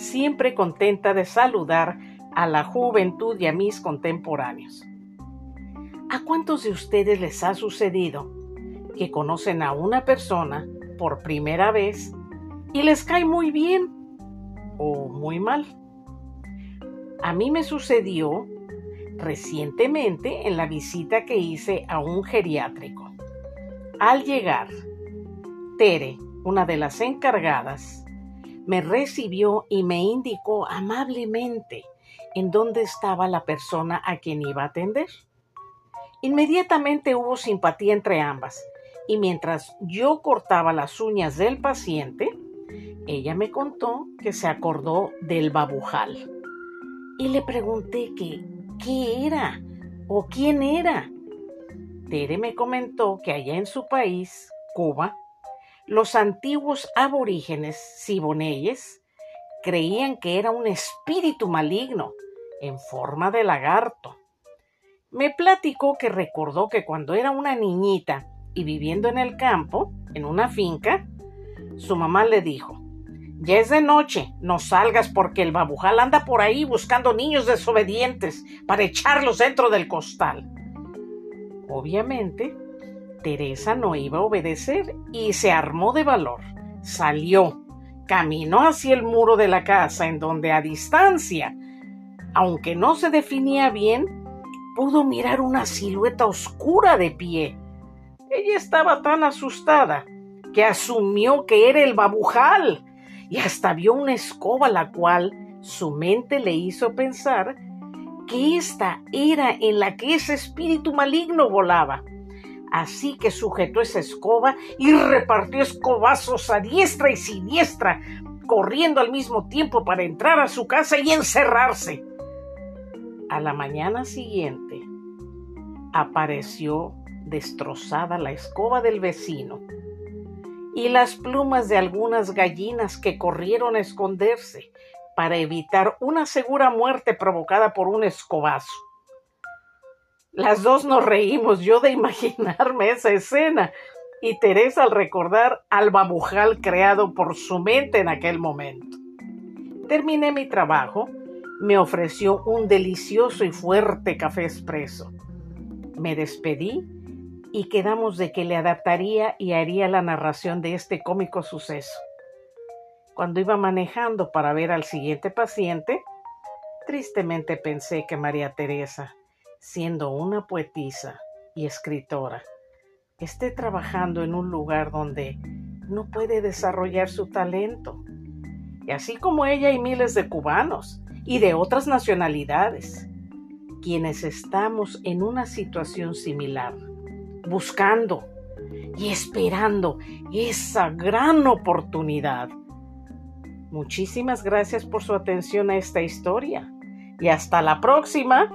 siempre contenta de saludar a la juventud y a mis contemporáneos. ¿A cuántos de ustedes les ha sucedido que conocen a una persona por primera vez y les cae muy bien o muy mal? A mí me sucedió recientemente en la visita que hice a un geriátrico. Al llegar, Tere, una de las encargadas, me recibió y me indicó amablemente en dónde estaba la persona a quien iba a atender. Inmediatamente hubo simpatía entre ambas y mientras yo cortaba las uñas del paciente, ella me contó que se acordó del babujal y le pregunté que qué era o quién era. Tere me comentó que allá en su país, Cuba, los antiguos aborígenes siboneyes creían que era un espíritu maligno en forma de lagarto. Me platicó que recordó que cuando era una niñita y viviendo en el campo, en una finca, su mamá le dijo, ya es de noche, no salgas porque el babujal anda por ahí buscando niños desobedientes para echarlos dentro del costal. Obviamente, Teresa no iba a obedecer y se armó de valor. Salió, caminó hacia el muro de la casa en donde a distancia, aunque no se definía bien, pudo mirar una silueta oscura de pie. Ella estaba tan asustada que asumió que era el babujal y hasta vio una escoba la cual su mente le hizo pensar que esta era en la que ese espíritu maligno volaba. Así que sujetó esa escoba y repartió escobazos a diestra y siniestra, corriendo al mismo tiempo para entrar a su casa y encerrarse. A la mañana siguiente apareció destrozada la escoba del vecino y las plumas de algunas gallinas que corrieron a esconderse para evitar una segura muerte provocada por un escobazo. Las dos nos reímos, yo de imaginarme esa escena y Teresa al recordar al babujal creado por su mente en aquel momento. Terminé mi trabajo, me ofreció un delicioso y fuerte café expreso. Me despedí y quedamos de que le adaptaría y haría la narración de este cómico suceso. Cuando iba manejando para ver al siguiente paciente, tristemente pensé que María Teresa, siendo una poetisa y escritora, esté trabajando en un lugar donde no puede desarrollar su talento. Y así como ella y miles de cubanos y de otras nacionalidades, quienes estamos en una situación similar buscando y esperando esa gran oportunidad. Muchísimas gracias por su atención a esta historia y hasta la próxima.